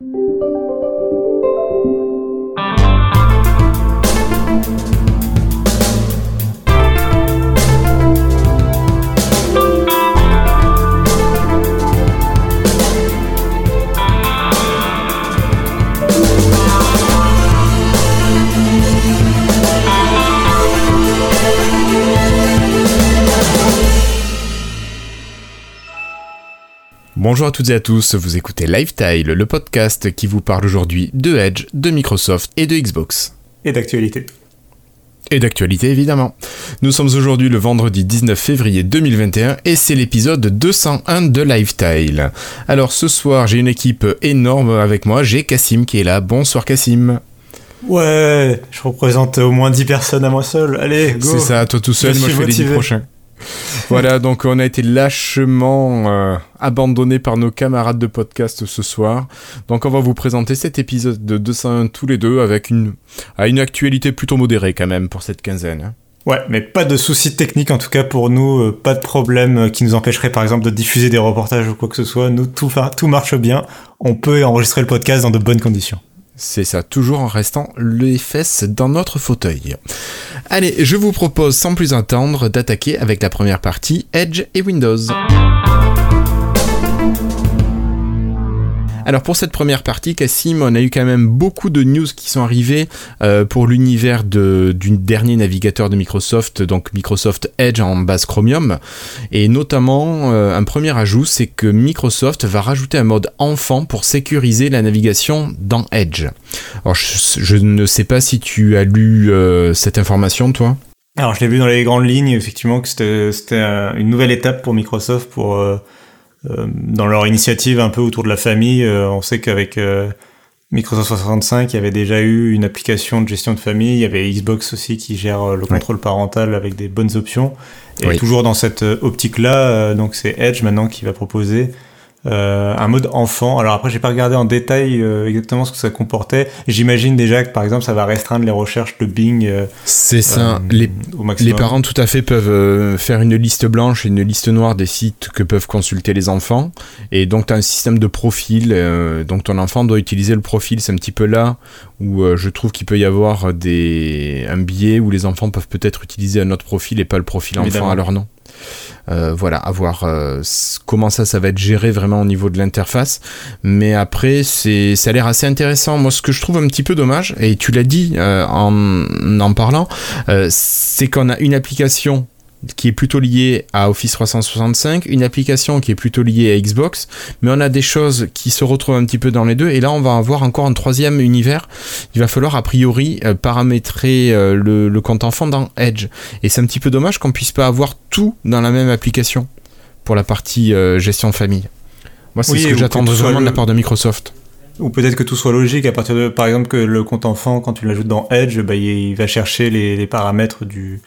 you Bonjour à toutes et à tous, vous écoutez Lifetile, le podcast qui vous parle aujourd'hui de Edge, de Microsoft et de Xbox. Et d'actualité. Et d'actualité évidemment. Nous sommes aujourd'hui le vendredi 19 février 2021 et c'est l'épisode 201 de Lifetile. Alors ce soir j'ai une équipe énorme avec moi, j'ai Cassim qui est là. Bonsoir Cassim. Ouais, je représente au moins 10 personnes à moi seul. Allez, go. C'est ça, toi tout seul, moi je fais les 10 prochains. voilà, donc on a été lâchement euh, abandonné par nos camarades de podcast ce soir. Donc on va vous présenter cet épisode de 201 tous les deux avec une, une actualité plutôt modérée quand même pour cette quinzaine. Hein. Ouais, mais pas de soucis techniques en tout cas pour nous, euh, pas de problème qui nous empêcherait par exemple de diffuser des reportages ou quoi que ce soit. Nous, tout, tout marche bien. On peut enregistrer le podcast dans de bonnes conditions. C'est ça, toujours en restant les fesses dans notre fauteuil. Allez, je vous propose sans plus attendre d'attaquer avec la première partie Edge et Windows. Alors pour cette première partie, Cassim, on a eu quand même beaucoup de news qui sont arrivées euh, pour l'univers du dernier navigateur de Microsoft, donc Microsoft Edge en base Chromium. Et notamment, euh, un premier ajout, c'est que Microsoft va rajouter un mode enfant pour sécuriser la navigation dans Edge. Alors je, ne sais pas si tu as lu euh, cette information, toi alors je l'ai vu dans les grandes lignes, effectivement, que c'était une nouvelle étape pour Microsoft pour dans leur initiative un peu autour de la famille, euh, on sait qu'avec euh, Microsoft 365, il y avait déjà eu une application de gestion de famille. Il y avait Xbox aussi qui gère le contrôle parental avec des bonnes options. Et toujours dans cette optique-là, donc c'est Edge maintenant qui va proposer euh, un mode enfant. Alors après, j'ai pas regardé en détail euh, exactement ce que ça comportait. J'imagine déjà que par exemple, ça va restreindre les recherches de Bing. Euh, c'est ça. les, les, parents tout à fait peuvent faire une liste blanche et une liste noire des sites que peuvent consulter les enfants. Et donc, tu as un système de profil. donc, ton enfant doit utiliser le profil. C'est un petit peu là où je trouve qu'il peut y avoir des, un biais où les enfants peuvent peut-être utiliser un autre profil et pas le profil enfant à leur nom. Euh, voilà, à voir euh, comment ça, ça va être géré vraiment au niveau de l'interface. Mais après, c'est, ça a l'air assez intéressant. Moi, ce que je trouve un petit peu dommage, et tu l'as dit euh, en en parlant, c'est qu'on a une application qui est plutôt lié à Office 365, une application qui est plutôt liée à Xbox, mais on a des choses qui se retrouvent un petit peu dans les deux, et là on va avoir encore un troisième univers. Il va falloir a priori euh, paramétrer euh, le, compte enfant dans Edge, et c'est un petit peu dommage qu'on puisse pas avoir tout dans la même application pour la partie euh, gestion de famille. Moi c'est ce que j'attends vraiment de la part de Microsoft. Ou peut-être que tout soit logique à partir de, par exemple, que le compte enfant, quand tu l'ajoutes dans Edge, bah, il va chercher les paramètres du,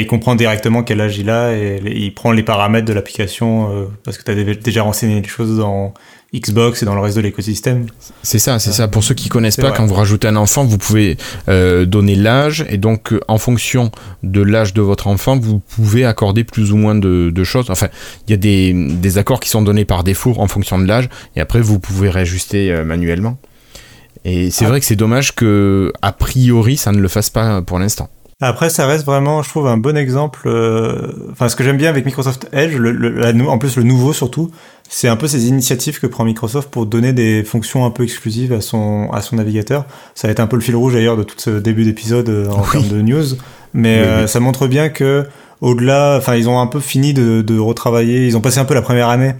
il comprend directement quel âge il a et il prend les paramètres de l'application euh, parce que tu as déjà renseigné les choses dans Xbox et dans le reste de l'écosystème. C'est ça, c'est ça. Pour ceux qui connaissent pas, quand vous rajoutez un enfant, vous pouvez euh, donner l'âge et donc en fonction de l'âge de votre enfant, vous pouvez accorder plus ou moins de, choses. Enfin, il y a des, des, accords qui sont donnés par défaut en fonction de l'âge et après vous pouvez réajuster euh, manuellement. Et c'est ah. vrai que c'est dommage que a priori ça ne le fasse pas pour l'instant. Après, ça reste vraiment, je trouve, un bon exemple. Euh, enfin, ce que j'aime bien avec Microsoft Edge, le, en plus le nouveau surtout, c'est un peu ces initiatives que prend Microsoft pour donner des fonctions un peu exclusives à son à son navigateur. Ça a été un peu le fil rouge d'ailleurs de tout ce début d'épisode euh, en termes de news, mais euh, ça montre bien que au-delà, enfin, ils ont un peu fini de, de, retravailler. Ils ont passé un peu la première année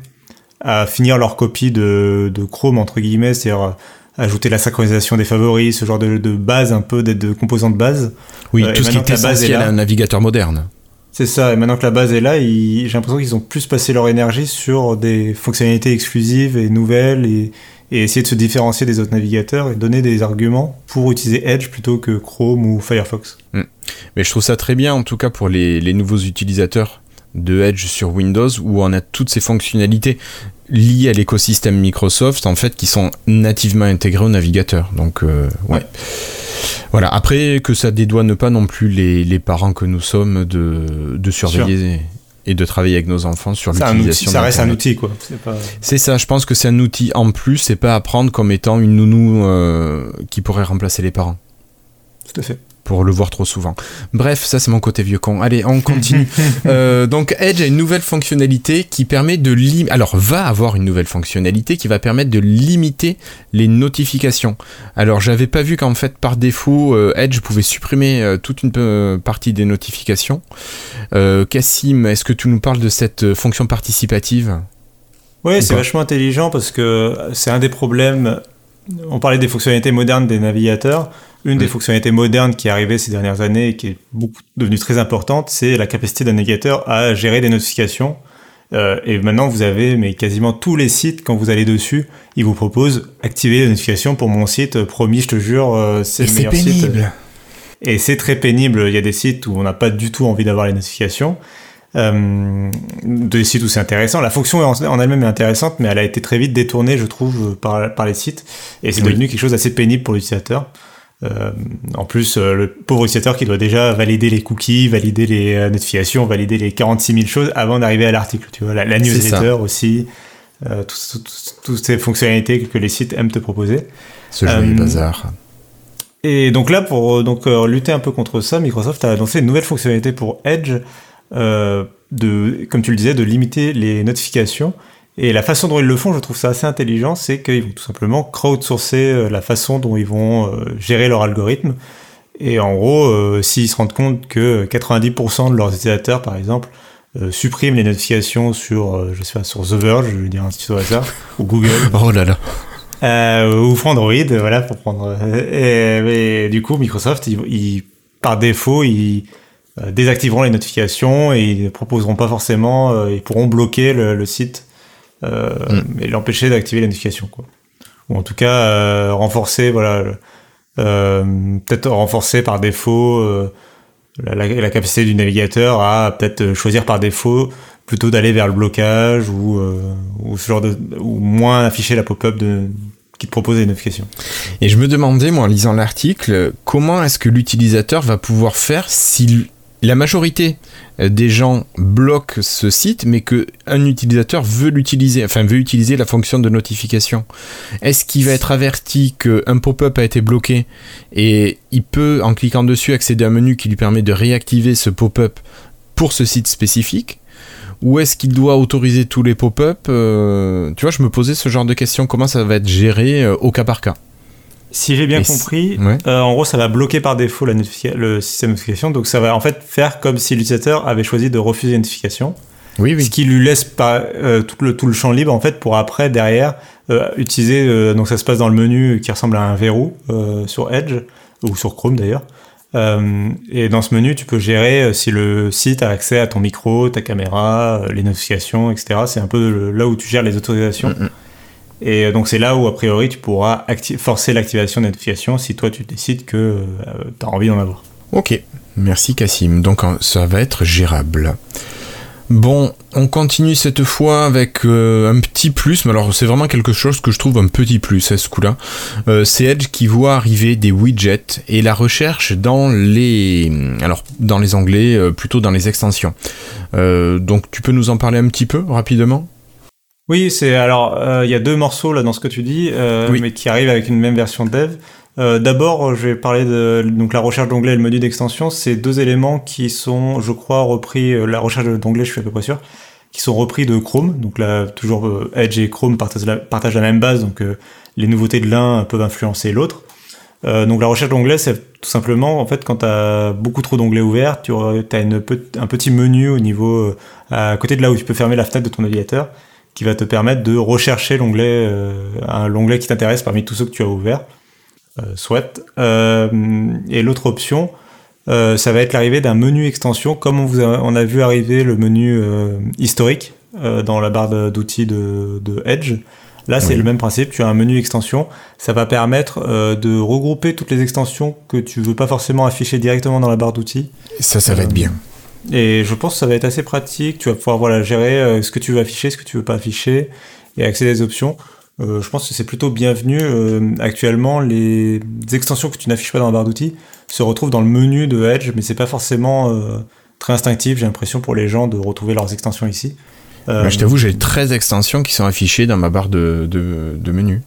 à finir leur copie de, de Chrome entre guillemets, c'est-à-dire ajouter la synchronisation des favoris, ce genre de, de base un peu, de composants de base. Oui, euh, tout ce qui est essentiel à un navigateur moderne. C'est ça, et maintenant que la base est là, j'ai l'impression qu'ils ont plus passé leur énergie sur des fonctionnalités exclusives et nouvelles et, essayer de se différencier des autres navigateurs et donner des arguments pour utiliser Edge plutôt que Chrome ou Firefox. Hmm. Mais je trouve ça très bien, en tout cas pour les, les nouveaux utilisateurs de Edge sur Windows, où on a toutes ces fonctionnalités liées à l'écosystème Microsoft, en fait, qui sont nativement intégrées au navigateur. Donc, euh, ouais. Voilà, après que ça dédouane pas non plus les, les parents que nous sommes de, de surveiller et de travailler avec nos enfants sur l'utilisation. Ça reste un outil, quoi. C'est ça, je pense que c'est un outil en plus, c'est pas à prendre comme étant une nounou euh, qui pourrait remplacer les parents. Tout à fait pour le voir trop souvent. Bref, ça c'est mon côté vieux con. Allez, on continue. Euh, donc Edge a une nouvelle fonctionnalité qui permet de limiter... Alors va avoir une nouvelle fonctionnalité qui va permettre de limiter les notifications. Alors j'avais pas vu qu'en fait par défaut euh, Edge pouvait supprimer euh, toute une partie des notifications. Cassim, est-ce que tu nous parles de cette fonction participative? Oui, c'est vachement intelligent parce que c'est un des problèmes. On parlait des fonctionnalités modernes des navigateurs. Une des fonctionnalités modernes qui est arrivée ces dernières années et qui est beaucoup devenue très importante, c'est la capacité d'un navigateur à gérer des notifications. Euh, et maintenant, vous avez mais quasiment tous les sites, quand vous allez dessus, ils vous proposent activer les notifications pour mon site. Promis, je te jure, euh, c'est le meilleur site. Et c'est très pénible. Il y a des sites où on n'a pas du tout envie d'avoir les notifications. Euh, des sites où c'est intéressant. La fonction en, elle-même est intéressante, mais elle a été très vite détournée, je trouve, par, par les sites. Et c'est devenu quelque chose d'assez pénible pour l'utilisateur. Euh, en plus, euh, le pauvre utilisateur qui doit déjà valider les cookies, valider les euh, notifications, valider les 46 000 choses avant d'arriver à l'article. Tu vois, la, newsletter aussi, toutes ces fonctionnalités que les sites aiment te proposer. Ce joli bazar. Et donc là, pour donc lutter un peu contre ça, Microsoft a annoncé une nouvelle fonctionnalité pour Edge, de, comme tu le disais, de limiter les notifications et la façon dont ils le font, je trouve ça assez intelligent, c'est qu'ils vont tout simplement crowdsourcer euh, la façon dont ils vont euh, gérer leur algorithme. Et en gros, euh, s'ils se rendent compte que 90% de leurs utilisateurs, par exemple, suppriment les notifications sur, je sais pas, sur The Verge, je veux dire un petit au hasard, ou Google. oh là là. ou Android, voilà, pour prendre. Et, du coup, Microsoft, ils, par défaut, ils désactiveront les notifications et ils ne proposeront pas forcément, ils pourront bloquer le site euh, mm. et l'empêcher d'activer la notification, quoi. Ou en tout cas euh, renforcer, voilà, euh, peut-être renforcer par défaut la, capacité du navigateur à peut-être choisir par défaut plutôt d'aller vers le blocage ou, ou ce genre de ou moins afficher la pop-up de qui te propose des notifications. Et je me demandais, moi, en lisant l'article, comment est-ce que l'utilisateur va pouvoir faire si la majorité euh, des gens bloquent ce site, mais qu'un utilisateur veut l'utiliser, enfin veut utiliser la fonction de notification. Est-ce qu'il va être averti qu'un pop-up a été bloqué et il peut, en cliquant dessus, accéder à un menu qui lui permet de réactiver ce pop-up pour ce site spécifique? Ou est-ce qu'il doit autoriser tous les pop-up euh, Tu vois, je me posais ce genre de questions. Comment ça va être géré euh, au cas par cas? Si j'ai bien compris, euh, en gros, ça va bloquer par défaut la le système de notification. Donc, ça va en fait faire comme si l'utilisateur avait choisi de refuser une notification. Oui, oui. Ce qui lui laisse pas euh, tout, le, tout le champ libre en fait pour après derrière euh, utiliser. donc ça se passe dans le menu qui ressemble à un verrou sur Edge ou sur Chrome d'ailleurs. et dans ce menu, tu peux gérer si le site a accès à ton micro, ta caméra, les notifications, etc. C'est un peu là où tu gères les autorisations. Mm, mm. Et euh, donc c'est là où a priori tu pourras forcer l'activation des notifications si toi tu décides que euh, tu as envie d'en avoir. Ok, merci Cassim. Donc ça va être gérable. Bon, on continue cette fois avec euh, un petit plus, mais alors c'est vraiment quelque chose que je trouve un petit plus à ce coup-là. c'est Edge qui voit arriver des widgets et la recherche dans les, alors dans les onglets, plutôt dans les extensions. donc tu peux nous en parler un petit peu rapidement? Oui, c'est alors euh, il y a deux morceaux là dans ce que tu dis, euh, mais qui arrivent avec une même version dev. Euh, D'abord, je vais parler de donc la recherche d'onglet et le menu d'extension. C'est deux éléments qui sont, je crois, repris. La recherche d'onglet, je suis à peu près sûr, qui sont repris de Chrome. Donc là, toujours Edge et Chrome partagent la, partagent la même base, donc les nouveautés de l'un peuvent influencer l'autre. donc la recherche d'onglet, c'est tout simplement en fait quand tu as beaucoup trop d'onglets ouverts, tu as une, un petit menu au niveau à côté de là où tu peux fermer la fenêtre de ton navigateur qui va te permettre de rechercher l'onglet, euh, l'onglet qui t'intéresse parmi tous ceux que tu as ouverts. Euh, soit. Euh, et l'autre option, euh, ça va être l'arrivée d'un menu extension, comme on, vous a, on a vu arriver le menu euh, historique dans la barre d'outils de, de, Edge. Là, c'est le même principe. Tu as un menu extension. Ça va permettre de regrouper toutes les extensions que tu veux pas forcément afficher directement dans la barre d'outils. Ça, ça va être bien. Et je pense que ça va être assez pratique. Tu vas pouvoir voilà, gérer euh, ce que tu veux afficher, ce que tu veux pas afficher et accéder aux options. Euh, je pense que c'est plutôt bienvenu. Euh, actuellement, les extensions que tu n'affiches pas dans la barre d'outils se retrouvent dans le menu de Edge, mais c'est pas forcément très instinctif, j'ai l'impression, pour les gens de retrouver leurs extensions ici. je t'avoue, j'ai 13 extensions qui sont affichées dans ma barre de, de, menu.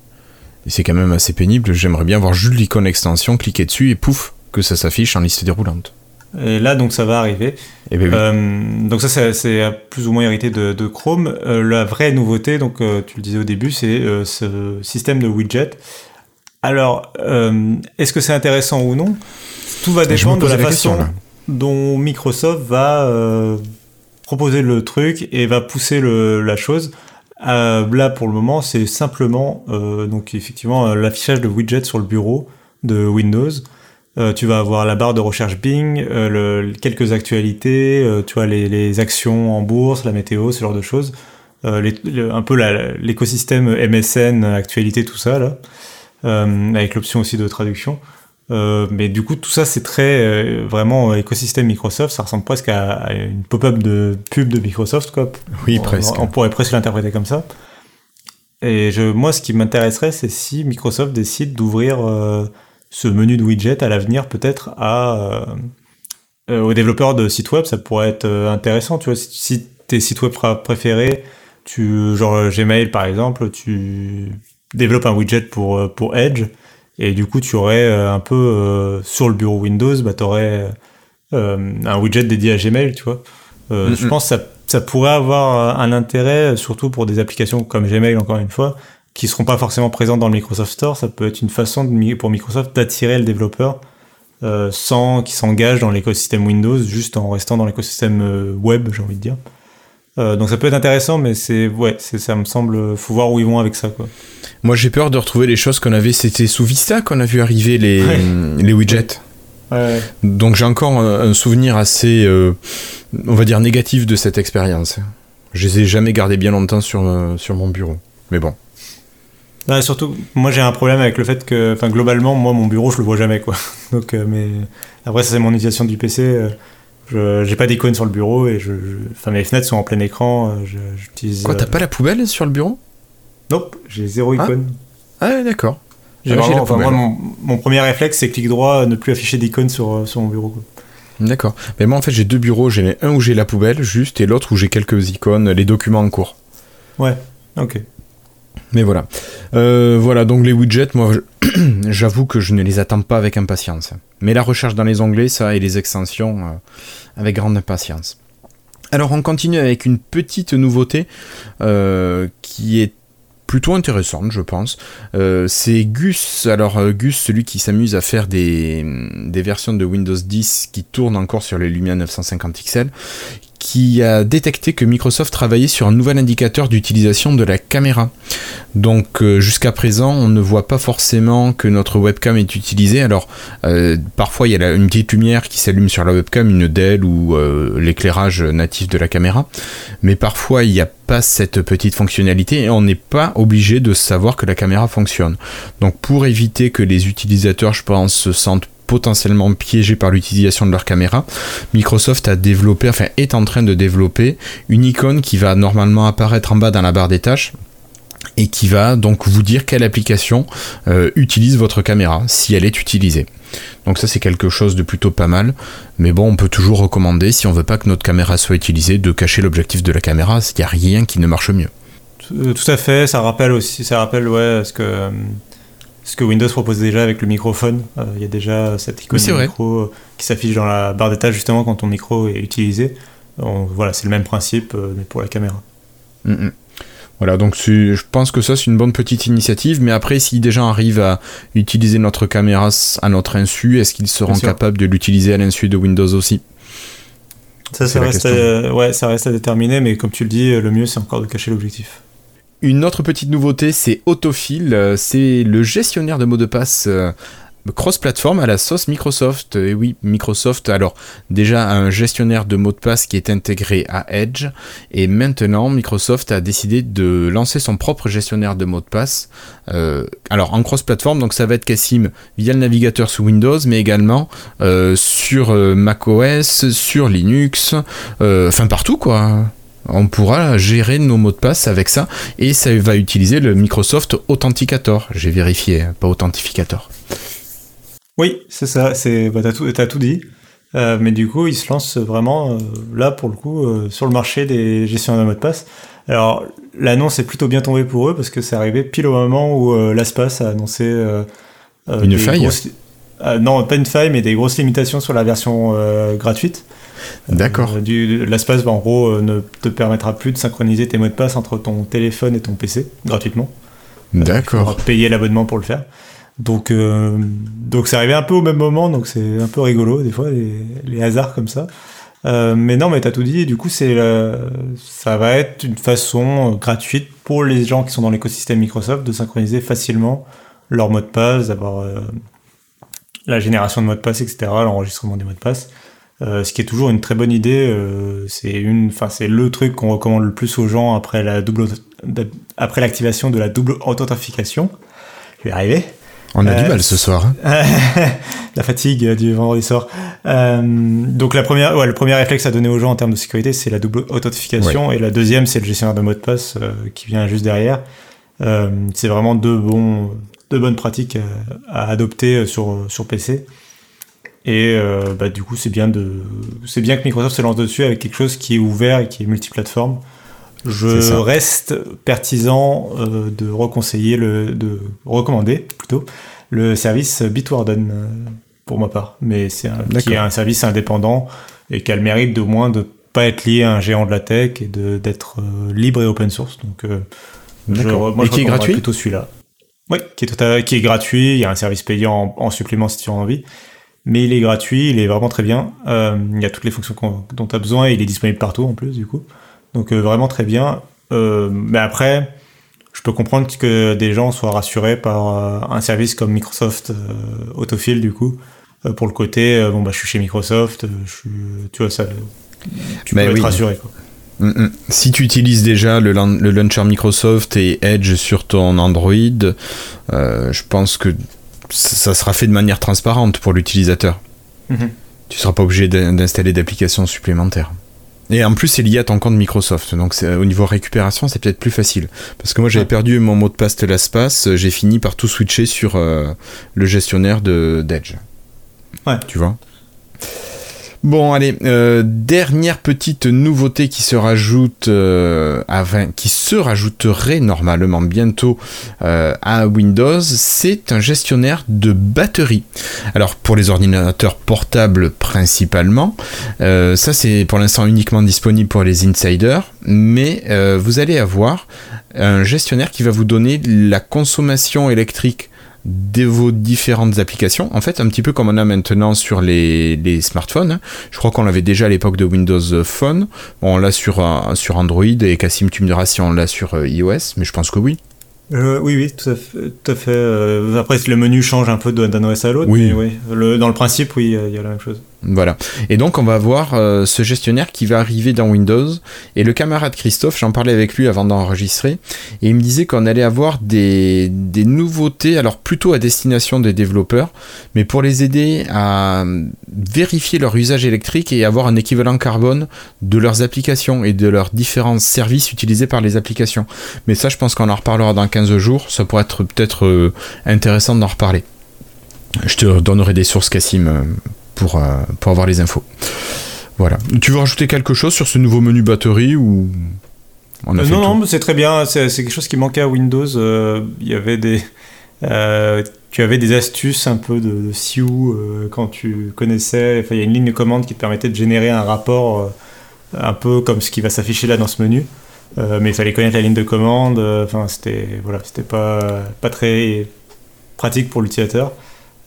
Et c'est quand même assez pénible. J'aimerais bien voir juste l'icône extension, cliquer dessus et pouf, que ça s'affiche en liste déroulante. Et là, donc, ça va arriver. Eh ben euh, donc ça, c'est plus ou moins hérité de, Chrome. Euh, la vraie nouveauté, donc euh, tu le disais au début, c'est ce système de widget. Alors, est-ce que c'est intéressant ou non? Tout va dépendre de la, façon dont Microsoft va proposer le truc et va pousser le, la chose. là, pour le moment, c'est simplement donc effectivement l'affichage de widgets sur le bureau de Windows. Euh, tu vas avoir la barre de recherche Bing, euh, le, quelques actualités, euh, tu vois les, les, actions en bourse, la météo, ce genre de choses. Les, un peu l'écosystème MSN, actualité, tout ça là, avec l'option aussi de traduction. mais du coup, tout ça, c'est très vraiment écosystème Microsoft. Ça ressemble presque à, une pop-up de pub de Microsoft, quoi. Oui, presque. On, pourrait presque l'interpréter comme ça. Et je, moi, ce qui m'intéresserait, c'est si Microsoft décide d'ouvrir ce menu de widget à l'avenir peut-être à euh, euh, aux développeurs de sites web, ça pourrait être euh, intéressant. Tu vois, si, tes sites web préférés, tu genre Gmail par exemple, tu développes un widget pour pour Edge et du coup tu aurais un peu sur le bureau Windows, bah aurais un widget dédié à Gmail, tu vois. Je pense que ça, ça pourrait avoir un intérêt, surtout pour des applications comme Gmail, encore une fois, qui seront pas forcément présents dans le Microsoft Store, ça peut être une façon de, pour Microsoft d'attirer le développeur euh, sans qu'il s'engage dans l'écosystème Windows, juste en restant dans l'écosystème euh, web, j'ai envie de dire. Euh, donc ça peut être intéressant, mais c'est ouais, ça me semble, faut voir où ils vont avec ça quoi. Moi j'ai peur de retrouver les choses qu'on avait, c'était sous Vista qu'on a vu arriver les, les widgets. Ouais. Donc j'ai encore un, souvenir assez, on va dire négatif de cette expérience. Je les ai jamais gardés bien longtemps sur sur mon bureau, mais bon surtout, moi j'ai un problème avec le fait que, enfin globalement, moi mon bureau je le vois jamais quoi. Donc, euh, mais après ça c'est mon utilisation du PC. Euh, je j'ai pas d'icône sur le bureau et je, enfin mes fenêtres sont en plein écran. Euh, j'utilise. Quoi, t'as pas la poubelle sur le bureau? Nope, j'ai zéro ah. icône. Ah, d'accord. J'ai vraiment, mon, premier réflexe c'est clic droit, ne plus afficher d'icône sur, sur mon bureau. D'accord. Mais moi en fait j'ai deux bureaux, j'ai un où j'ai la poubelle juste et l'autre où j'ai quelques icônes, les documents en cours. Ouais, ok. Mais voilà. Euh, voilà, donc les widgets, moi, j'avoue que je ne les attends pas avec impatience. Mais la recherche dans les onglets, ça, et les extensions, euh, avec grande impatience. Alors, on continue avec une petite nouveauté euh, qui est plutôt intéressante, je pense. c'est Gus, alors Gus, celui qui s'amuse à faire des, des, versions de Windows 10 qui tournent encore sur les Lumia 950 XL, qui a détecté que Microsoft travaillait sur un nouvel indicateur d'utilisation de la caméra. Donc euh, jusqu'à présent, on ne voit pas forcément que notre webcam est utilisée. Alors euh, parfois il y a une petite lumière qui s'allume sur la webcam, une DEL ou euh, l'éclairage natif de la caméra. Mais parfois il n'y a pas cette petite fonctionnalité et on n'est pas obligé de savoir que la caméra fonctionne. Donc pour éviter que les utilisateurs, je pense, se sentent potentiellement piégés par l'utilisation de leur caméra, Microsoft a développé, enfin est en train de développer une icône qui va normalement apparaître en bas dans la barre des tâches et qui va donc vous dire quelle application euh, utilise votre caméra, si elle est utilisée. Donc ça c'est quelque chose de plutôt pas mal, mais bon on peut toujours recommander si on veut pas que notre caméra soit utilisée de cacher l'objectif de la caméra, s'il n'y a rien qui ne marche mieux. Tout à fait, ça rappelle aussi, ça rappelle ouais ce que euh, ce que Windows propose déjà avec le microphone. Euh, il y a déjà cette icône de micro euh, qui s'affiche dans la barre d'étage justement quand ton micro est utilisé. voilà, c'est le même principe, euh, mais pour la caméra. Mm, mm. Voilà, donc je pense que ça c'est une bonne petite initiative, mais après si des gens arrivent à utiliser notre caméra à notre insu, est-ce qu'ils seront capables de l'utiliser à l'insu de Windows aussi? Ça, ça reste, ouais, ça reste à déterminer, mais comme tu le dis, le mieux c'est encore de cacher l'objectif. Une autre petite nouveauté, c'est Autofill. Euh, c'est le gestionnaire de mots de passe euh, cross-platform à la sauce Microsoft. Et oui, Microsoft, alors déjà un gestionnaire de mots de passe qui est intégré à Edge. Et maintenant, Microsoft a décidé de lancer son propre gestionnaire de mots de passe. Euh, alors en cross-platform, donc ça va être Cassim via le navigateur sous Windows, mais également sur macOS, sur Linux, enfin partout quoi on pourra gérer nos mots de passe avec ça et ça va utiliser le Microsoft Authenticator. J'ai vérifié, pas Authentificator. Oui, c'est ça, c'est bah, t'as tout, tout dit. mais du coup, ils se lancent vraiment là pour le coup sur le marché des gestionnaires de mots de passe. Alors l'annonce est plutôt bien tombée pour eux parce que c'est arrivé pile au moment où l'ASPAS a annoncé une faille. non, pas une faille, mais des grosses limitations sur la version gratuite. D'accord. Euh, L'espace, bah, en gros, euh, ne te permettra plus de synchroniser tes mots de passe entre ton téléphone et ton PC gratuitement. D'accord. Tu payer l'abonnement pour le faire. Donc, euh, donc c'est arrivé un peu au même moment, donc c'est un peu rigolo des fois les, hasards comme ça. mais non, mais t'as tout dit. du coup, c'est ça va être une façon gratuite pour les gens qui sont dans l'écosystème Microsoft de synchroniser facilement leur mot de passe, d'avoir la génération de mots de passe, etc., l'enregistrement des mots de passe. Euh, ce qui est toujours une très bonne idée. Euh, c'est une, enfin c'est le truc qu'on recommande le plus aux gens après la double, après l'activation de la double authentification. Je vais arriver. On a du euh, mal ce soir. Hein. la fatigue du vendredi soir. donc la première, ouais, le premier réflexe à donner aux gens en termes de sécurité, c'est la double authentification, et la deuxième, c'est le gestionnaire de mots de passe qui vient juste derrière. c'est vraiment deux bons, deux bonnes pratiques à, à adopter sur sur PC. Et euh, bah, du coup, c'est bien, de... c'est bien que Microsoft se lance dessus avec quelque chose qui est ouvert et qui est multiplateforme. Je reste partisan euh, de reconseiller, le... de recommander plutôt le service Bitwarden euh, pour ma part. Mais c'est un... qui est un service indépendant et qui a le mérite de moins de pas être lié à un géant de la tech et d'être libre et open source. Donc, je, moi, et qui est gratuit plutôt celui-là. Oui, qui est, qui est gratuit. Il y a un service payant en, en supplément si tu as envie mais il est gratuit, il est vraiment très bien. Euh, il y a toutes les fonctions dont tu as besoin et il est disponible partout en plus du coup. Donc euh, vraiment très bien. Euh, mais après, je peux comprendre que des gens soient rassurés par un service comme Microsoft Autofill du coup, pour le côté bon bah je suis chez Microsoft, je tu vois ça, tu peux être rassuré quoi. Mm, mm. Si tu utilises déjà le, le, launcher Microsoft et Edge sur ton Android, je pense que ça sera fait de manière transparente pour l'utilisateur. Mhm. Tu ne seras pas obligé d'installer d'applications supplémentaires. Et en plus, c'est lié à ton compte Microsoft. Donc, au niveau récupération, c'est peut-être plus facile. Parce que moi, j'avais perdu mon mot de passe de l'espace. J'ai fini par tout switcher sur euh, le gestionnaire d'Edge. Ouais. Tu vois? Bon, allez, euh, dernière petite nouveauté qui se rajoute euh, à 20, qui se rajouterait normalement bientôt euh, à Windows, c'est un gestionnaire de batterie. Alors pour les ordinateurs portables principalement, ça c'est pour l'instant uniquement disponible pour les insiders, mais vous allez avoir un gestionnaire qui va vous donner la consommation électrique de vos différentes applications. En fait, un petit peu comme on a maintenant sur les, smartphones. Hein. Je crois qu'on l'avait déjà à l'époque de Windows Phone. Bon, on l'a sur, euh, sur Android et Cassim, tu me diras si on l'a sur euh, iOS, mais je pense que oui. Euh, oui, oui, tout à fait. Tout à fait. après, le menu change un peu d'un OS à l'autre, oui. mais oui, le, dans le principe, oui, il y a la même chose. Voilà. Et donc on va voir euh, ce gestionnaire qui va arriver dans Windows. Et le camarade Christophe, j'en parlais avec lui avant d'enregistrer, et il me disait qu'on allait avoir des, nouveautés, alors plutôt à destination des développeurs, mais pour les aider à vérifier leur usage électrique et avoir un équivalent carbone de leurs applications et de leurs différents services utilisés par les applications. Mais ça, je pense qu'on en reparlera dans 15 jours. Ça pourrait être peut-être euh, intéressant d'en reparler. Je te donnerai des sources, Cassim, euh, pour, euh, pour avoir les infos. Voilà. Tu veux rajouter quelque chose sur ce nouveau menu batterie ou on a euh, Non, non, c'est très bien. C'est quelque chose qui manquait à Windows. Euh, il y avait des. tu avais des astuces un peu de, de quand tu connaissais. Enfin, il y a une ligne de commande qui te permettait de générer un rapport un peu comme ce qui va s'afficher là dans ce menu. mais il fallait connaître la ligne de commande. Enfin, c'était voilà, c'était pas pas très pratique pour l'utilisateur.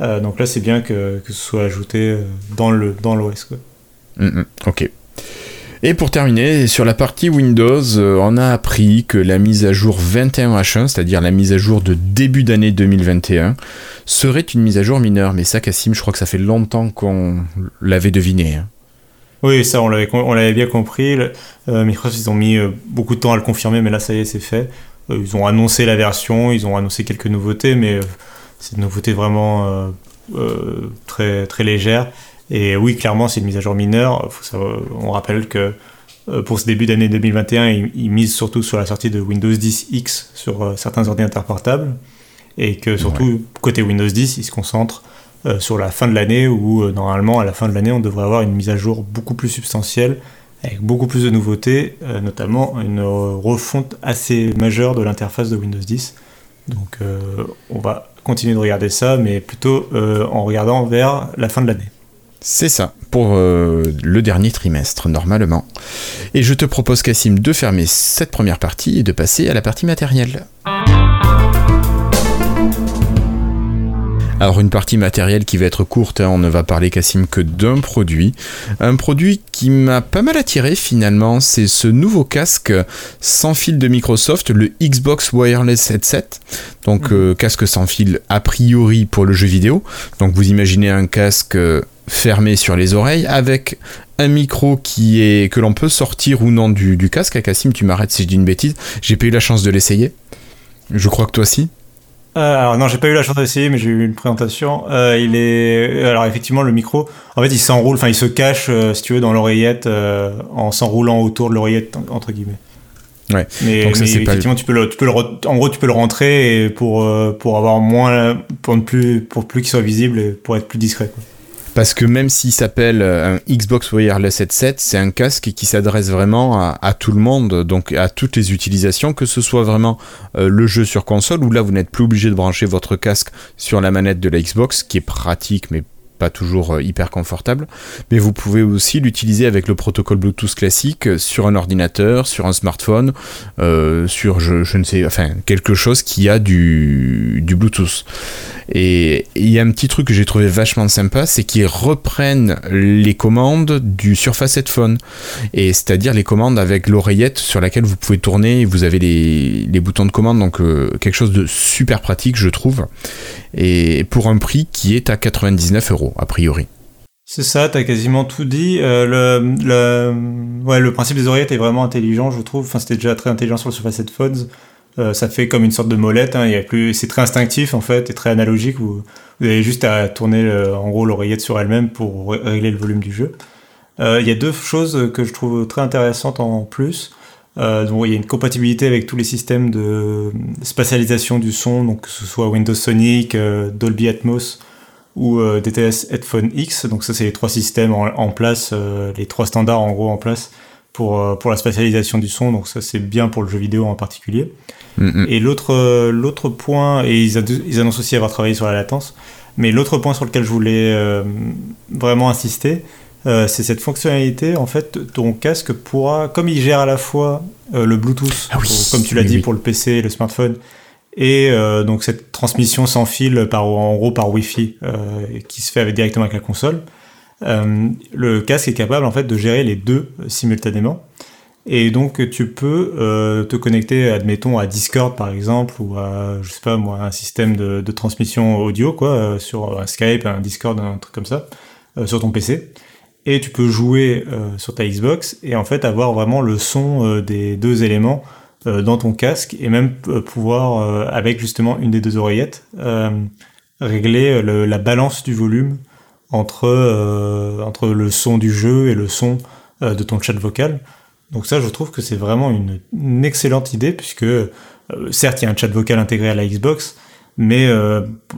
Euh, donc là, c'est bien que, que, ce soit ajouté euh, dans le dans l'OS. Mm, mm, ok. Et pour terminer, sur la partie Windows, euh, on a appris que la mise à jour 21H1, c'est-à-dire la mise à jour de début d'année 2021, serait une mise à jour mineure. Mais ça, Cassim, je crois que ça fait longtemps qu'on l'avait deviné. Hein. Oui, ça, on l'avait bien compris. Microsoft, ils ont mis beaucoup de temps à le confirmer, mais là, ça y est, c'est fait. ils ont annoncé la version, ils ont annoncé quelques nouveautés, mais c'est une nouveauté vraiment euh, euh, très, très légère. Et oui, clairement, c'est une mise à jour mineure. on rappelle que euh, pour ce début d'année 2021, ils, il misent surtout sur la sortie de Windows 10 X sur certains ordinateurs portables. Et que surtout, côté Windows 10, ils se concentrent sur la fin de l'année où normalement à la fin de l'année on devrait avoir une mise à jour beaucoup plus substantielle avec beaucoup plus de nouveautés, notamment une refonte assez majeure de l'interface de Windows 10. Donc on va continuer de regarder ça, mais plutôt en regardant vers la fin de l'année. C'est ça, pour euh, le dernier trimestre, normalement. Et je te propose, Cassim, de fermer cette première partie et de passer à la partie matérielle. Alors une partie matérielle qui va être courte, hein, on ne va parler Cassim que d'un produit. Un produit qui m'a pas mal attiré finalement, c'est ce nouveau casque sans fil de Microsoft, le Xbox Wireless Headset. Donc mhm. euh, casque sans fil a priori pour le jeu vidéo. Donc vous imaginez un casque euh, fermé sur les oreilles avec un micro qui est que l'on peut sortir ou non du, du casque. Cassim, tu m'arrêtes si je dis une bêtise. J'ai pas eu la chance de l'essayer. Je crois que toi aussi. Euh, alors non, j'ai pas eu la chance d'essayer, mais j'ai eu une présentation. Euh, il est, alors effectivement, le micro, en fait, il s'enroule, enfin, il se cache, euh, si tu veux, dans l'oreillette, en s'enroulant autour de l'oreillette entre guillemets. Ouais. Mais, Donc, effectivement, tu peux le, tu peux le, en gros, tu peux le rentrer pour pour avoir moins, pour ne plus, pour plus qu'il soit visible et pour être plus discret. Quoi. Parce que même s'il s'appelle euh, un Xbox Wireless Headset, c'est un casque qui s'adresse vraiment à, tout le monde, donc à toutes les utilisations, que ce soit vraiment euh, le jeu sur console, où là vous n'êtes plus obligé de brancher votre casque sur la manette de la Xbox, qui est pratique mais pas toujours euh, hyper confortable, mais vous pouvez aussi l'utiliser avec le protocole Bluetooth classique euh, sur un ordinateur, sur un smartphone, euh, sur je, ne sais, enfin quelque chose qui a du, du Bluetooth. Et il y a un petit truc que j'ai trouvé vachement sympa, c'est qu'ils reprennent les commandes du Surface Headphone, et c'est-à-dire les commandes avec l'oreillette sur laquelle vous pouvez tourner, vous avez les, boutons de commande, donc quelque chose de super pratique je trouve, et pour un prix qui est à 99 euros a priori. C'est ça, t'as quasiment tout dit. Euh, le, le principe des oreillettes est vraiment intelligent, je trouve. Enfin, c'était déjà très intelligent sur le Surface Headphones. Euh, ça fait comme une sorte de molette. Hein. C'est très instinctif en fait et très analogique. Vous, vous avez juste à tourner en gros l'oreillette sur elle-même pour régler le volume du jeu. Euh, il y a deux choses que je trouve très intéressantes en plus. Euh, il y a une compatibilité avec tous les systèmes de spatialisation du son, donc que ce soit Windows Sonic, Dolby Atmos ou DTS Headphone X. Donc ça, c'est les trois systèmes en, place, les trois standards en gros en place pour, euh, pour la spatialisation du son. Donc ça, c'est bien pour le jeu vidéo en particulier. Mm-hmm. Et l'autre l'autre point, et ils, ils, annoncent aussi avoir travaillé sur la latence, mais l'autre point sur lequel je voulais vraiment insister, c'est cette fonctionnalité. En fait, ton casque pourra, comme il gère à la fois le Bluetooth, ah comme tu l'as dit pour le PC et le smartphone, et euh, donc cette transmission sans fil par en gros par Wi-Fi euh, qui se fait avec, directement avec la console. Euh, le casque est capable en fait de gérer les deux simultanément. Et donc tu peux te connecter, admettons, à Discord par exemple, ou à, je sais pas moi, un système de, transmission audio, quoi, sur un Skype, un Discord, un truc comme ça, sur ton PC. Et tu peux jouer sur ta Xbox et en fait avoir vraiment le son des deux éléments euh, dans ton casque et même euh, pouvoir, euh, avec justement une des deux oreillettes, régler la balance du volume entre, entre le son du jeu et le son de ton chat vocal. Donc ça, je trouve que c'est vraiment une, excellente idée, puisque certes, il y a un chat vocal intégré à la Xbox, mais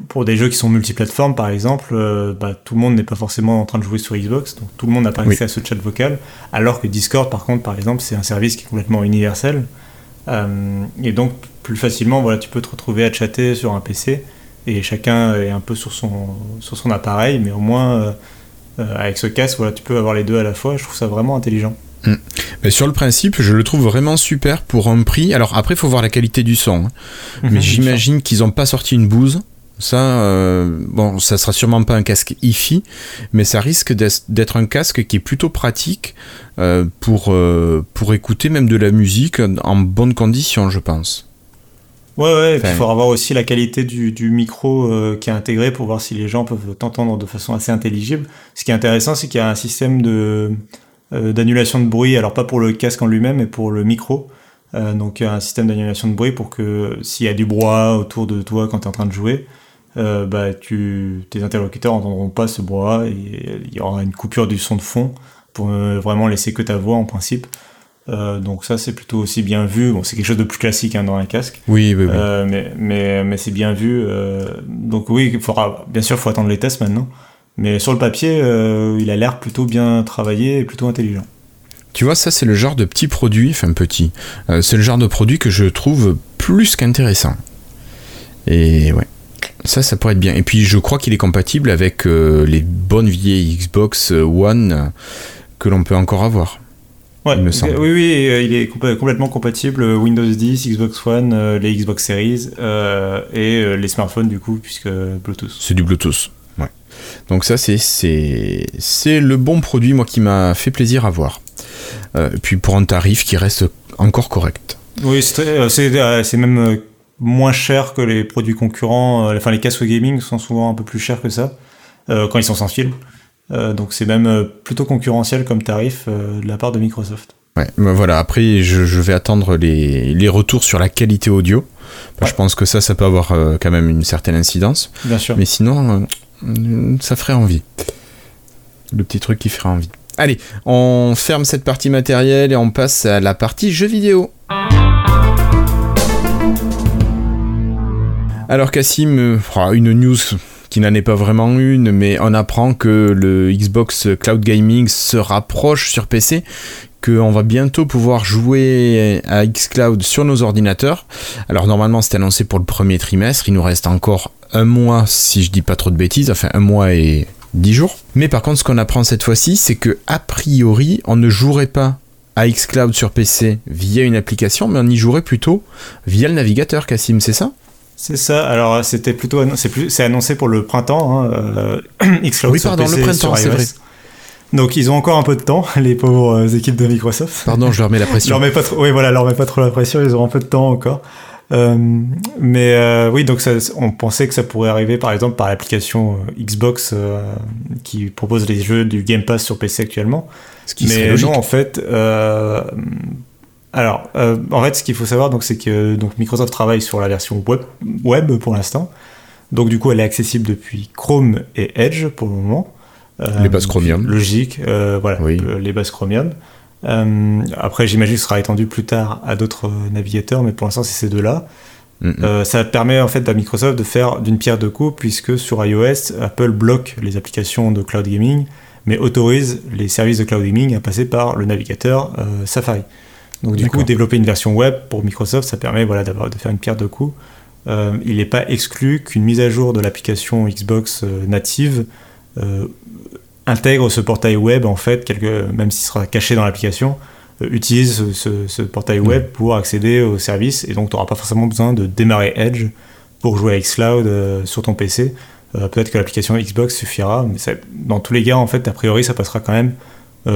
pour des jeux qui sont multiplateformes, par exemple, bah, tout le monde n'est pas forcément en train de jouer sur Xbox, donc tout le monde n'a pas accès à ce chat vocal, alors que Discord, par contre, par exemple, c'est un service qui est complètement universel. Euh, et donc, plus facilement, voilà, tu peux te retrouver à chatter sur un PC et chacun est un peu sur son, sur son appareil, mais au moins, euh, euh, avec ce casque, voilà, tu peux avoir les deux à la fois. Je trouve ça vraiment intelligent. Mm. Mais sur le principe, je le trouve vraiment super pour un prix. Alors après, il faut voir la qualité du son. Hein. Mhm, mais j'imagine qu'ils n'ont pas sorti une bouse. Ça, euh, bon, ça sera sûrement pas un casque hi mais ça risque d'être un casque qui est plutôt pratique euh, pour, pour écouter même de la musique en bonnes conditions, je pense. Ouais, ouais, il faudra voir aussi la qualité du, du micro qui est intégré pour voir si les gens peuvent t'entendre de façon assez intelligible. Ce qui est intéressant, c'est qu'il y a un système de d'annulation de bruit, alors pas pour le casque en lui-même, mais pour le micro. donc un système d'annulation de bruit pour que s'il y a du brouhaha autour de toi quand tu es en train de jouer, euh, bah, tu, tes interlocuteurs n'entendront pas ce bois et il y aura une coupure du son de fond pour vraiment laisser que ta voix en principe. Donc ça c'est plutôt aussi bien vu. Bon, c'est quelque chose de plus classique hein, dans un casque. Oui, oui, oui. mais mais mais c'est bien vu. donc oui, il faudra bien sûr, il faut attendre les tests maintenant. Mais sur le papier, il a l'air plutôt bien travaillé et plutôt intelligent. Tu vois, ça c'est le genre de petit produit, enfin petit, c'est le genre de produit que je trouve plus qu'intéressant. Et ouais. Ça, ça pourrait être bien. Et puis, je crois qu'il est compatible avec euh, les bonnes vieilles Xbox One que l'on peut encore avoir. Ouais, il me semble. Oui, oui, euh, il est complètement compatible Windows 10, Xbox One, euh, les Xbox Series et les smartphones du coup, puisque Bluetooth. C'est du Bluetooth. Ouais. Donc ça, c'est c'est le bon produit moi qui m'a fait plaisir à voir. puis pour un tarif qui reste encore correct. Oui, c'est même moins cher que les produits concurrents. Euh, enfin, les casques gaming sont souvent un peu plus chers que ça euh, quand ils sont sans fil. Euh, donc c'est même plutôt concurrentiel comme tarif de la part de Microsoft. Ouais, ben voilà, après je, vais attendre les, les, retours sur la qualité audio. Je pense que ça, ça peut avoir quand même une certaine incidence. Bien sûr. Mais sinon, ça ferait envie. Le petit truc qui ferait envie. Allez, on ferme cette partie matérielle et on passe à la partie jeux vidéo. Alors Cassim, euh, oh, une news qui n'en est pas vraiment une, mais on apprend que le Xbox Cloud Gaming se rapproche sur PC, qu'on va bientôt pouvoir jouer à xCloud sur nos ordinateurs. Alors normalement c'était annoncé pour le premier trimestre, il nous reste encore un mois si je dis pas trop de bêtises, enfin un mois et dix jours. Mais par contre ce qu'on apprend cette fois-ci c'est que a priori on ne jouerait pas à xCloud sur PC via une application, mais on y jouerait plutôt via le navigateur, Cassim, c'est ça? C'est ça. Alors c'était plutôt c'est plus c'est annoncé pour le printemps. Hein, euh, Xcloud oui, pardon, le printemps, c'est vrai. Donc ils ont encore un peu de temps, les pauvres euh, équipes de Microsoft. Pardon, je leur mets la pression. leur mets pas trop, oui, voilà, leur mets pas trop la pression. Ils auront un peu de temps encore. Euh, mais euh, oui, donc ça, on pensait que ça pourrait arriver, par exemple, par l'application Xbox euh, qui propose les jeux du Game Pass sur PC actuellement. Ce qui mais non, en fait, alors, euh, en fait, ce qu'il faut savoir, donc, c'est que donc, Microsoft travaille sur la version web, web pour l'instant. Donc, du coup, elle est accessible depuis Chrome et Edge pour le moment. Euh, les bases Chromium. Logique, euh, voilà, les bases Chromium. après, j'imagine que ce sera étendu plus tard à d'autres navigateurs, mais pour l'instant, c'est ces deux-là. ça permet en fait à Microsoft de faire d'une pierre deux coups, puisque sur iOS, Apple bloque les applications de cloud gaming, mais autorise les services de cloud gaming à passer par le navigateur Safari. Donc du coup, développer une version web pour Microsoft, ça permet voilà, de faire une pierre de coups. Euh, il n'est pas exclu qu'une mise à jour de l'application Xbox euh, native euh, intègre ce portail web, en fait, quelque, même s'il sera caché dans l'application, utilise ce, portail web pour accéder au service, et donc tu n'auras pas forcément besoin de démarrer Edge pour jouer à Xcloud sur ton PC. Peut-être que l'application Xbox suffira, mais dans tous les cas, en fait, a priori, ça passera quand même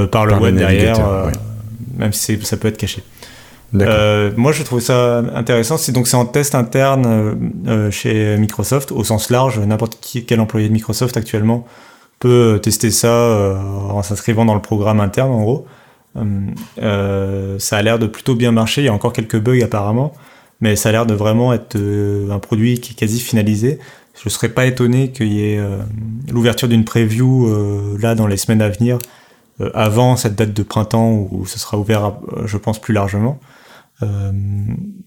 par le web derrière même si ça peut être caché. Euh, moi, je trouve ça intéressant. C'est donc c'est en test interne euh, euh, chez Microsoft au sens large. N'importe quel employé de Microsoft actuellement peut tester ça en s'inscrivant dans le programme interne, en gros. ça a l'air de plutôt bien marcher. Il y a encore quelques bugs apparemment, mais ça a l'air de vraiment être un produit qui est quasi finalisé. Je ne serais pas étonné qu'il y ait l'ouverture d'une preview là dans les semaines à venir avant cette date de printemps où ce sera ouvert, euh, je pense, plus largement. Euh,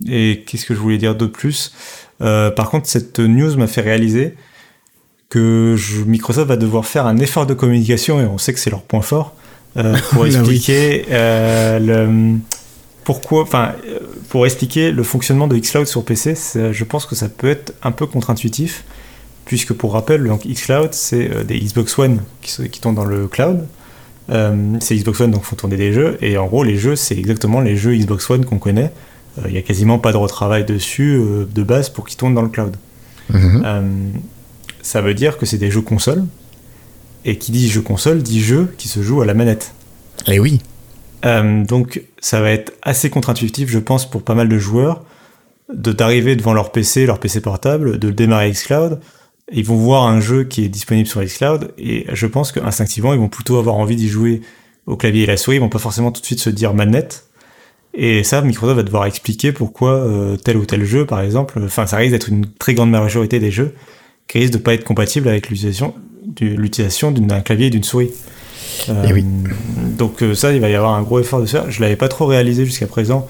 et qu'est-ce que je voulais dire d'autre plus? Par contre, cette news m'a fait réaliser que Microsoft va devoir faire un effort de communication, et on sait que c'est leur point fort, pour expliquer le pourquoi, enfin, pour expliquer le fonctionnement de xCloud sur PC, je pense que ça peut être un peu contre-intuitif, puisque pour rappel, donc xCloud, c'est des Xbox One qui, qui tombent dans le cloud, euh, c'est Xbox One, donc faut tourner des jeux. Et en gros, les jeux, c'est exactement les jeux Xbox One qu'on connaît. Il euh, n'y a quasiment pas de retravail dessus euh, de base pour qu'ils tournent dans le cloud. Mhm. ça veut dire que c'est des jeux console. Et qui dit jeu console dit jeu qui se joue à la manette. Et eh oui. donc ça va être assez contre-intuitif, je pense, pour pas mal de joueurs, de d'arriver devant leur PC, leur PC portable, de le démarrer xCloud, ils vont voir un jeu qui est disponible sur xCloud et je pense qu'instinctivement ils vont plutôt avoir envie d'y jouer au clavier et la souris, ils vont pas forcément tout de suite se dire manette. Et ça, Microsoft va devoir expliquer pourquoi euh, tel ou tel jeu, par exemple, enfin ça risque d'être une très grande majorité des jeux qui risquent de pas être compatibles avec l'utilisation d'un clavier et d'une souris. Et oui. Donc ça, il va y avoir un gros effort de faire. Je l'avais pas trop réalisé jusqu'à présent.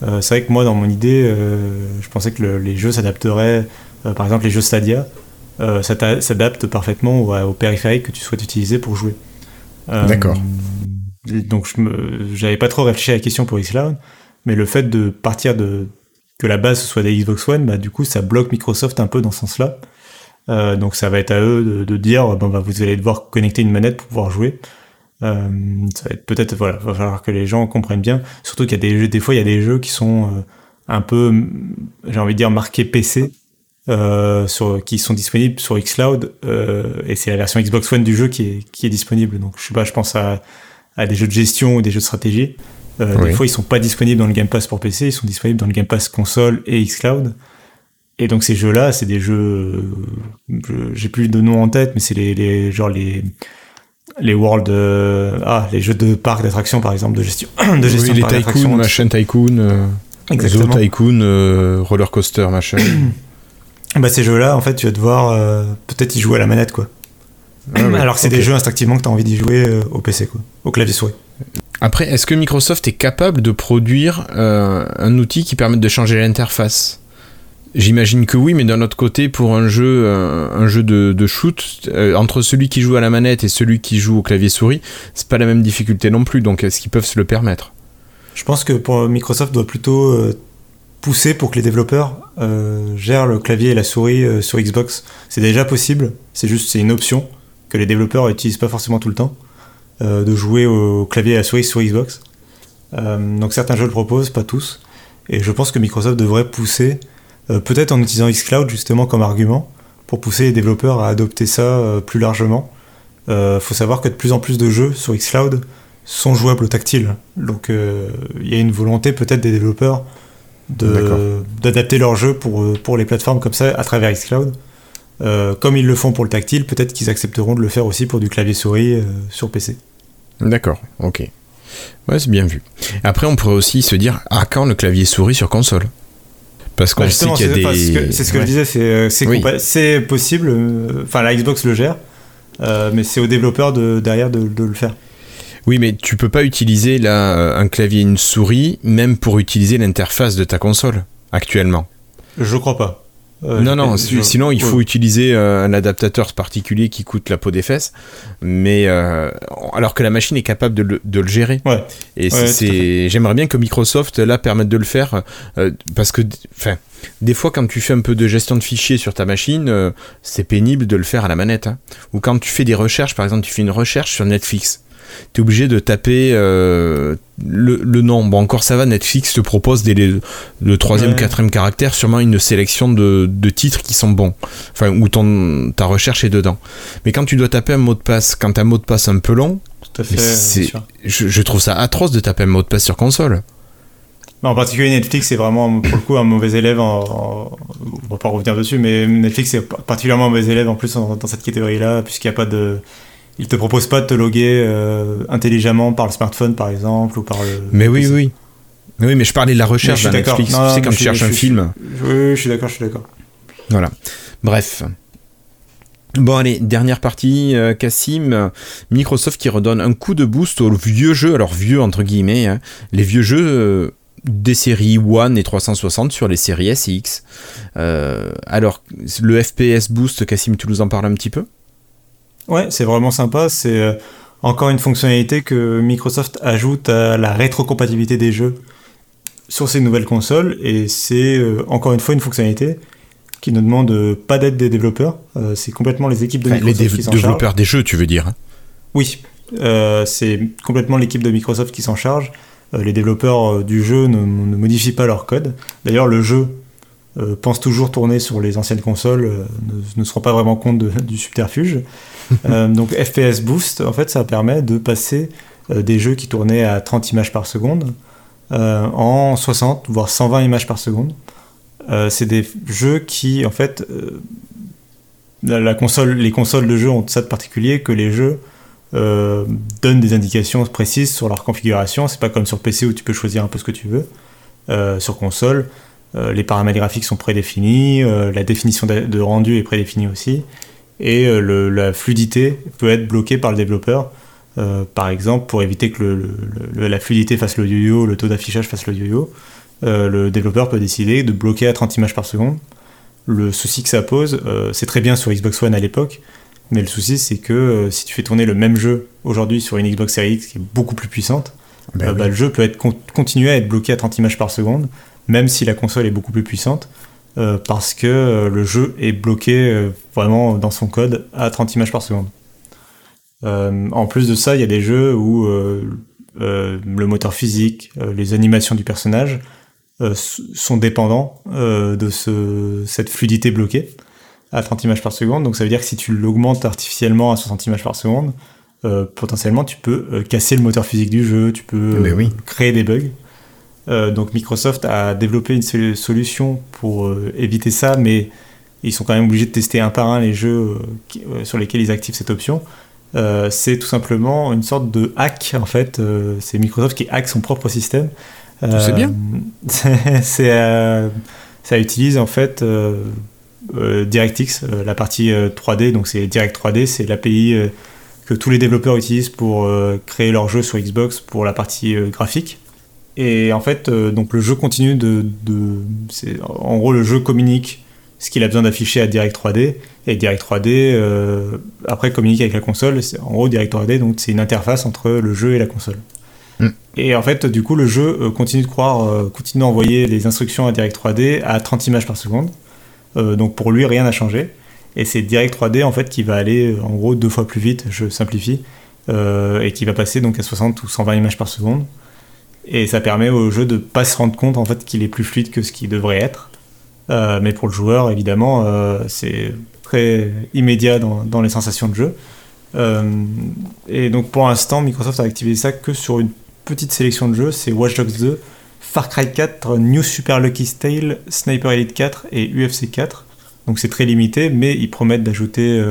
c'est vrai que moi, dans mon idée, je pensais que les jeux s'adapteraient, par exemple les jeux Stadia, s'adaptent parfaitement au, au, périphérique que tu souhaites utiliser pour jouer. D'accord. Donc je n'avais pas trop réfléchi à la question pour xCloud, mais le fait de partir de que la base soit des Xbox One, bah, du coup ça bloque Microsoft un peu dans ce sens-là. Euh, donc ça va être à eux de, dire bon bah vous allez devoir connecter une manette pour pouvoir jouer. Euh, ça va être peut-être voilà, va falloir que les gens comprennent bien. Surtout qu'il y a des jeux, des fois il y a des jeux qui sont euh, un peu, j'ai envie de dire marqués PC, euh, sur, qui sont disponibles sur xCloud euh, et c'est la version Xbox One du jeu qui est, qui est disponible. Donc je sais pas, je pense à, à des jeux de gestion ou des jeux de stratégie. Euh, Des fois ils sont pas disponibles dans le Game Pass pour PC, ils sont disponibles dans le Game Pass console et xCloud. Et donc ces jeux-là, c'est des jeux, j'ai plus de nom en tête, mais c'est les, les genre les les World, euh, ah les jeux de parc d'attractions par exemple de gestion, de gestion oui, les Tycoon, machin Tycoon, euh, Exactement. Tycoon, euh, Roller Coaster, machin. bah ces jeux-là, en fait, tu vas devoir euh, peut-être y jouer à la manette quoi. Ah Alors que c'est des jeux instinctivement que tu as envie d'y jouer au PC quoi, au clavier souris. Après, est-ce que Microsoft est capable de produire un outil qui permette de changer l'interface? J'imagine que oui, mais d'un autre côté, pour un jeu, euh, un jeu de, shoot, euh, entre celui qui joue à la manette et celui qui joue au clavier souris, c'est pas la même difficulté non plus. Donc, est-ce qu'ils peuvent se le permettre? Je pense que pour Microsoft doit plutôt euh, pousser pour que les développeurs gèrent le clavier et la souris sur Xbox. C'est déjà possible. C'est juste, c'est une option que les développeurs n'utilisent pas forcément tout le temps de jouer au clavier et la souris sur Xbox. donc certains jeux le proposent, pas tous. Et je pense que Microsoft devrait pousser euh, peut-être en utilisant xCloud justement comme argument pour pousser les développeurs à adopter ça euh, plus largement. Il euh, faut savoir que de plus en plus de jeux sur xCloud sont jouables au tactile. Donc il y a une volonté peut-être des développeurs d'adapter leurs jeux pour, pour les plateformes comme ça à travers xCloud. comme ils le font pour le tactile, peut-être qu'ils accepteront de le faire aussi pour du clavier souris sur PC. D'accord, ok. Ouais, c'est bien vu. Après, on pourrait aussi se dire, à quand le clavier souris sur console? Parce qu'on bah, sait qu'il y a des. C'est ce que, je disais, c'est euh, c'est possible. Euh, enfin, la Xbox le gère, euh, mais c'est aux développeurs de, derrière de, le faire. Oui, mais tu peux pas utiliser là un clavier et une souris, même pour utiliser l'interface de ta console actuellement. Je crois pas. Euh, non, non, sinon il faut utiliser euh, un adaptateur particulier qui coûte la peau des fesses, mais euh, alors que la machine est capable de le, de le gérer. Ouais. Et c'est, j'aimerais bien que Microsoft là permette de le faire, parce que, enfin, des fois quand tu fais un peu de gestion de fichiers sur ta machine, c'est pénible de le faire à la manette. Hein. Ou quand tu fais des recherches, par exemple, tu fais une recherche sur Netflix tu es obligé de taper euh, le, nom. Bon, encore ça va, Netflix te propose des, le troisième, quatrième caractère, sûrement une sélection de, titres qui sont bons, enfin, où ton, ta recherche est dedans. Mais quand tu dois taper un mot de passe, quand un mot de passe un peu long, je, trouve ça atroce de taper un mot de passe sur console. en particulier Netflix, c'est vraiment pour le coup un mauvais élève. En, on va pas revenir dessus, mais Netflix est particulièrement un mauvais élève en plus dans cette catégorie-là, puisqu'il n'y a pas de il te propose pas de te loguer euh, intelligemment par le smartphone, par exemple, ou par le. Mais oui, oui. Oui, mais je parlais de la recherche de Netflix. tu sais, quand tu cherches un film. Oui, je suis d'accord, je suis d'accord. Voilà. Bref. Bon, allez, dernière partie, euh, Cassim. Microsoft qui redonne un coup de boost aux vieux jeux, alors vieux entre guillemets, hein. les vieux jeux euh, des séries One et 360 sur les séries S et X. alors, le FPS boost, Cassim, tu nous en parles un petit peu? Ouais, c'est vraiment sympa. C'est euh, encore une fonctionnalité que Microsoft ajoute à la rétrocompatibilité des jeux sur ces nouvelles consoles. Et c'est euh, encore une fois une fonctionnalité qui ne demande euh, pas d'aide des développeurs. c'est complètement les équipes de Microsoft les qui s'en développeurs des jeux, tu veux dire hein? Oui, c'est complètement l'équipe de Microsoft qui s'en charge. les développeurs du jeu ne, ne, modifient pas leur code. D'ailleurs, le jeu pense toujours tourner sur les anciennes consoles, ne, ne se rend pas vraiment compte du subterfuge. Euh, donc FPS Boost, en fait, ça permet de passer euh, des jeux qui tournaient à 30 images par seconde euh, en 60, voire 120 images par seconde. c'est des jeux qui, en fait, la, console, les consoles de jeux ont ça de particulier que les jeux donnent des indications précises sur leur configuration. C'est pas comme sur PC où tu peux choisir un peu ce que tu veux. sur console, les paramètres graphiques sont prédéfinis, la définition de rendu est prédéfinie aussi. Et euh, la fluidité peut être bloquée par le développeur. Par exemple, pour éviter que la fluidité fasse le yo-yo, le taux d'affichage fasse le yo-yo, le développeur peut décider de bloquer à 30 images par seconde. Le souci que ça pose, c'est très bien sur Xbox One à l'époque, mais le souci c'est que si tu fais tourner le même jeu aujourd'hui sur une Xbox Series X qui est beaucoup plus puissante, ben bah, le jeu peut être, continuer à être bloqué à 30 images par seconde, même si la console est beaucoup plus puissante. Euh, parce que euh, le jeu est bloqué euh, vraiment dans son code à 30 images par seconde. en plus de ça, il y a des jeux où le moteur physique, les animations du personnage sont dépendants de ce, cette fluidité bloquée à 30 images par seconde. Donc ça veut dire que si tu l'augmentes artificiellement à 60 images par seconde, potentiellement tu peux casser le moteur physique du jeu, tu peux créer des bugs. Euh, donc Microsoft a développé une solution pour euh, éviter ça, mais ils sont quand même obligés de tester un par un les jeux euh, sur lesquels ils activent cette option. c'est tout simplement une sorte de hack en fait. c'est Microsoft qui hack son propre système. c'est bien. ça utilise en fait DirectX, la partie 3D. Donc c'est Direct 3D, c'est l'API que tous les développeurs utilisent pour créer leurs jeux sur Xbox pour la partie graphique. Et en fait, euh, donc le jeu continue de, de en gros le jeu communique ce qu'il a besoin d'afficher à Direct 3D et Direct 3D euh, après communique avec la console. En gros, Direct 3D donc c'est une interface entre le jeu et la console. Mm. Et en fait, du coup, le jeu euh, continue de croire, continue d'envoyer les instructions à Direct 3D à 30 images par seconde. donc pour lui, rien n'a changé. Et c'est Direct 3D en fait qui va aller en gros deux fois plus vite, je simplifie, et qui va passer donc à 60 ou 120 images par seconde et ça permet au jeu de pas se rendre compte en fait qu'il est plus fluide que ce qu'il devrait être. Euh, mais pour le joueur, évidemment, euh, c'est très immédiat dans, les sensations de jeu. Euh, et donc pour l'instant, Microsoft a activé ça que sur une petite sélection de jeux, c'est Watch Dogs 2, Far Cry 4, New Super Lucky Tale, Sniper Elite 4 et UFC 4. Donc c'est très limité, mais ils promettent d'ajouter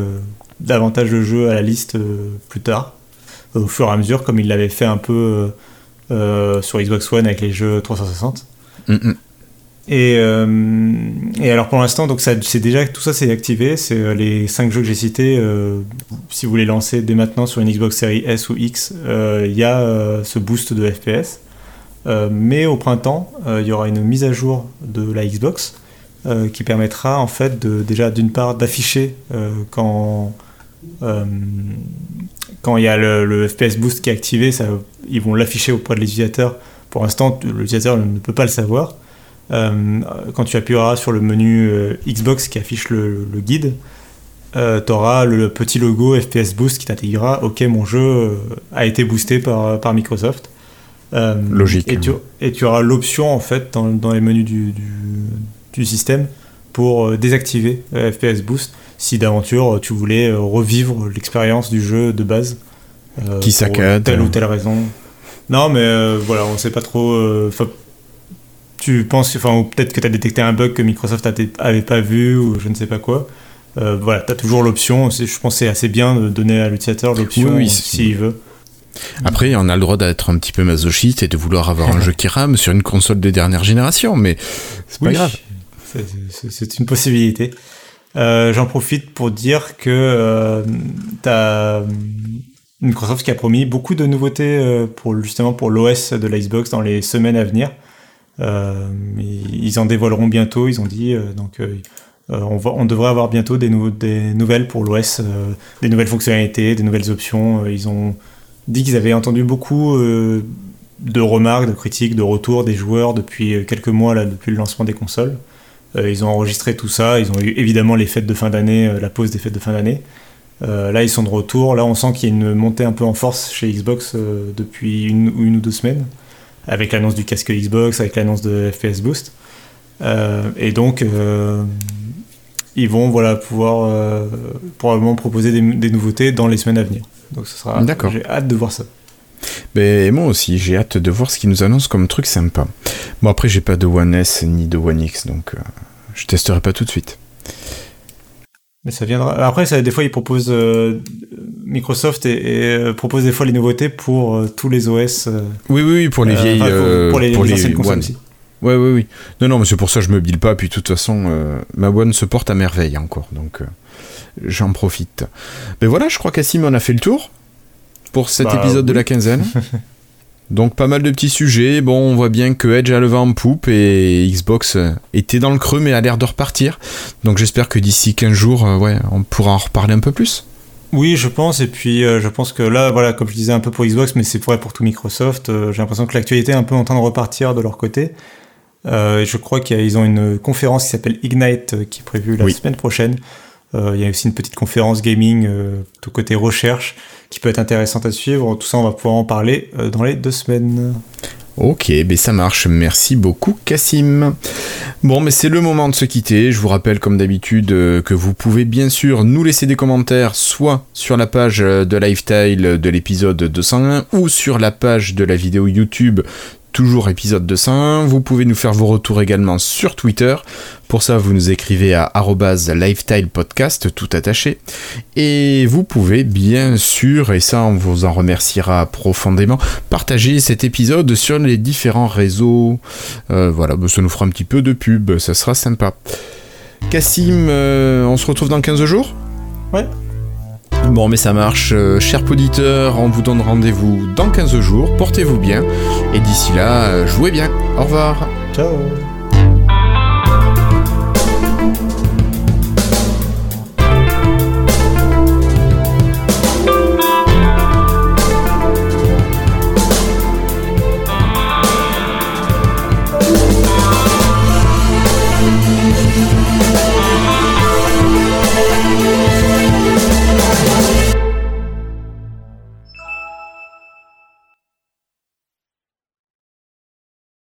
davantage de jeux à la liste plus tard, au fur et à mesure, comme ils l'avaient fait un peu sur Xbox One avec les jeux 360. Mm, mm. Et, euh, et, alors pour l'instant, donc c'est déjà tout ça c'est activé. C'est euh, les 5 jeux que j'ai cités. si vous les lancez dès maintenant sur une Xbox Series S ou X, il y a ce boost de FPS. mais au printemps, il y aura une mise à jour de la Xbox qui permettra en fait de, déjà d'une part d'afficher quand quand il y a le, FPS boost qui est activé, ça, ils vont l'afficher auprès de l'utilisateur. Pour l'instant, l'utilisateur ne peut pas le savoir. Euh, quand tu appuieras sur le menu euh, Xbox qui affiche le, guide, euh, tu auras le petit logo FPS Boost qui t'intégrera Ok, mon jeu a été boosté par, par Microsoft. Logique. Et tu, et tu auras l'option en fait dans, dans, les menus du, du, du système pour désactiver FPS Boost si d'aventure tu voulais euh, revivre l'expérience du jeu de base. Euh, qui saccade. Telle ou telle raison. Non, mais euh, voilà, on sait pas trop. tu penses, enfin, peut-être que tu as détecté un bug que Microsoft avait pas vu ou je ne sais pas quoi. voilà, tu as toujours l'option. Je pense que c'est assez bien de donner à l'utilisateur l'option s'il veut. Après, on a le droit d'être un petit peu masochiste et de vouloir avoir un jeu qui rame sur une console de dernière génération, mais c'est pas grave. C'est une possibilité. Euh, j'en profite pour dire que euh, t'as Microsoft qui a promis beaucoup de nouveautés euh, pour justement pour l'OS de la Xbox dans les semaines à venir. ils en dévoileront bientôt, ils ont dit. donc on, on, devrait avoir bientôt des, des nouvelles pour l'OS, des nouvelles fonctionnalités, des nouvelles options. ils ont dit qu'ils avaient entendu beaucoup de remarques, de critiques, de retours des joueurs depuis quelques mois là, depuis le lancement des consoles. Euh, ils ont enregistré tout ça. Ils ont eu évidemment les fêtes de fin d'année, euh, la pause des fêtes de fin d'année. Euh, là, ils sont de retour. Là, on sent qu'il y a une montée un peu en force chez Xbox depuis une, une, ou deux semaines, avec l'annonce du casque Xbox, avec l'annonce de FPS Boost. et donc, ils vont voilà, pouvoir probablement proposer des, des, nouveautés dans les semaines à venir. Donc, ce sera. D'accord. J'ai hâte de voir ça. Ben, moi aussi, j'ai hâte de voir ce qu'ils nous annoncent comme truc sympa. Bon, après, j'ai pas de One S ni de One X, donc euh, je testerai pas tout de suite. Mais ça viendra. Après, ça, des fois, ils proposent. Euh, Microsoft et, euh, propose des fois les nouveautés pour tous les OS. oui, oui, oui, pour les vieilles. pour, les, anciennes consoles aussi. Ouais, oui, oui. Non, non, mais c'est pour ça que je me bile pas. Puis de toute façon, ma One se porte à merveille encore. Donc, j'en profite. Mais voilà, je crois qu'Assim, on a fait le tour. Pour cet bah, épisode de la quinzaine. Donc pas mal de petits sujets. Bon, on voit bien que Edge a le vent en poupe et Xbox était dans le creux mais a l'air de repartir. Donc j'espère que d'ici 15 jours, ouais, on pourra en reparler un peu plus. Oui, je pense. Et puis, euh, je pense que là, voilà, comme je disais un peu pour Xbox, mais c'est vrai pour tout Microsoft, euh, j'ai l'impression que l'actualité est un peu en train de repartir de leur côté. Euh, je crois qu'ils ont une conférence qui s'appelle Ignite qui est prévue la semaine prochaine. Il y a aussi une petite conférence gaming tout côté recherche qui peut être intéressante à suivre. Tout ça, on va pouvoir en parler dans les deux semaines. Ok, ben ça marche. Merci beaucoup, Cassim. Bon, mais c'est le moment de se quitter. Je vous rappelle, comme d'habitude, euh, que vous pouvez bien sûr nous laisser des commentaires, soit sur la page de Lifestyle de l'épisode 201 ou sur la page de la vidéo YouTube toujours épisode 201. Vous pouvez nous faire vos retours également sur Twitter. Pour ça, vous nous écrivez à @lifestylepodcast tout attaché. Et vous pouvez bien sûr, et ça on vous en remerciera profondément, partager cet épisode sur les différents réseaux. Euh, voilà, bah, ça nous fera un petit peu de pub, ça sera sympa. Cassim, euh, on se retrouve dans 15 jours? Ouais. Bon, mais ça marche. Euh, cher auditeur, on vous donne rendez-vous dans 15 jours. Portez-vous bien. Et d'ici là, jouez bien. Au revoir. Ciao.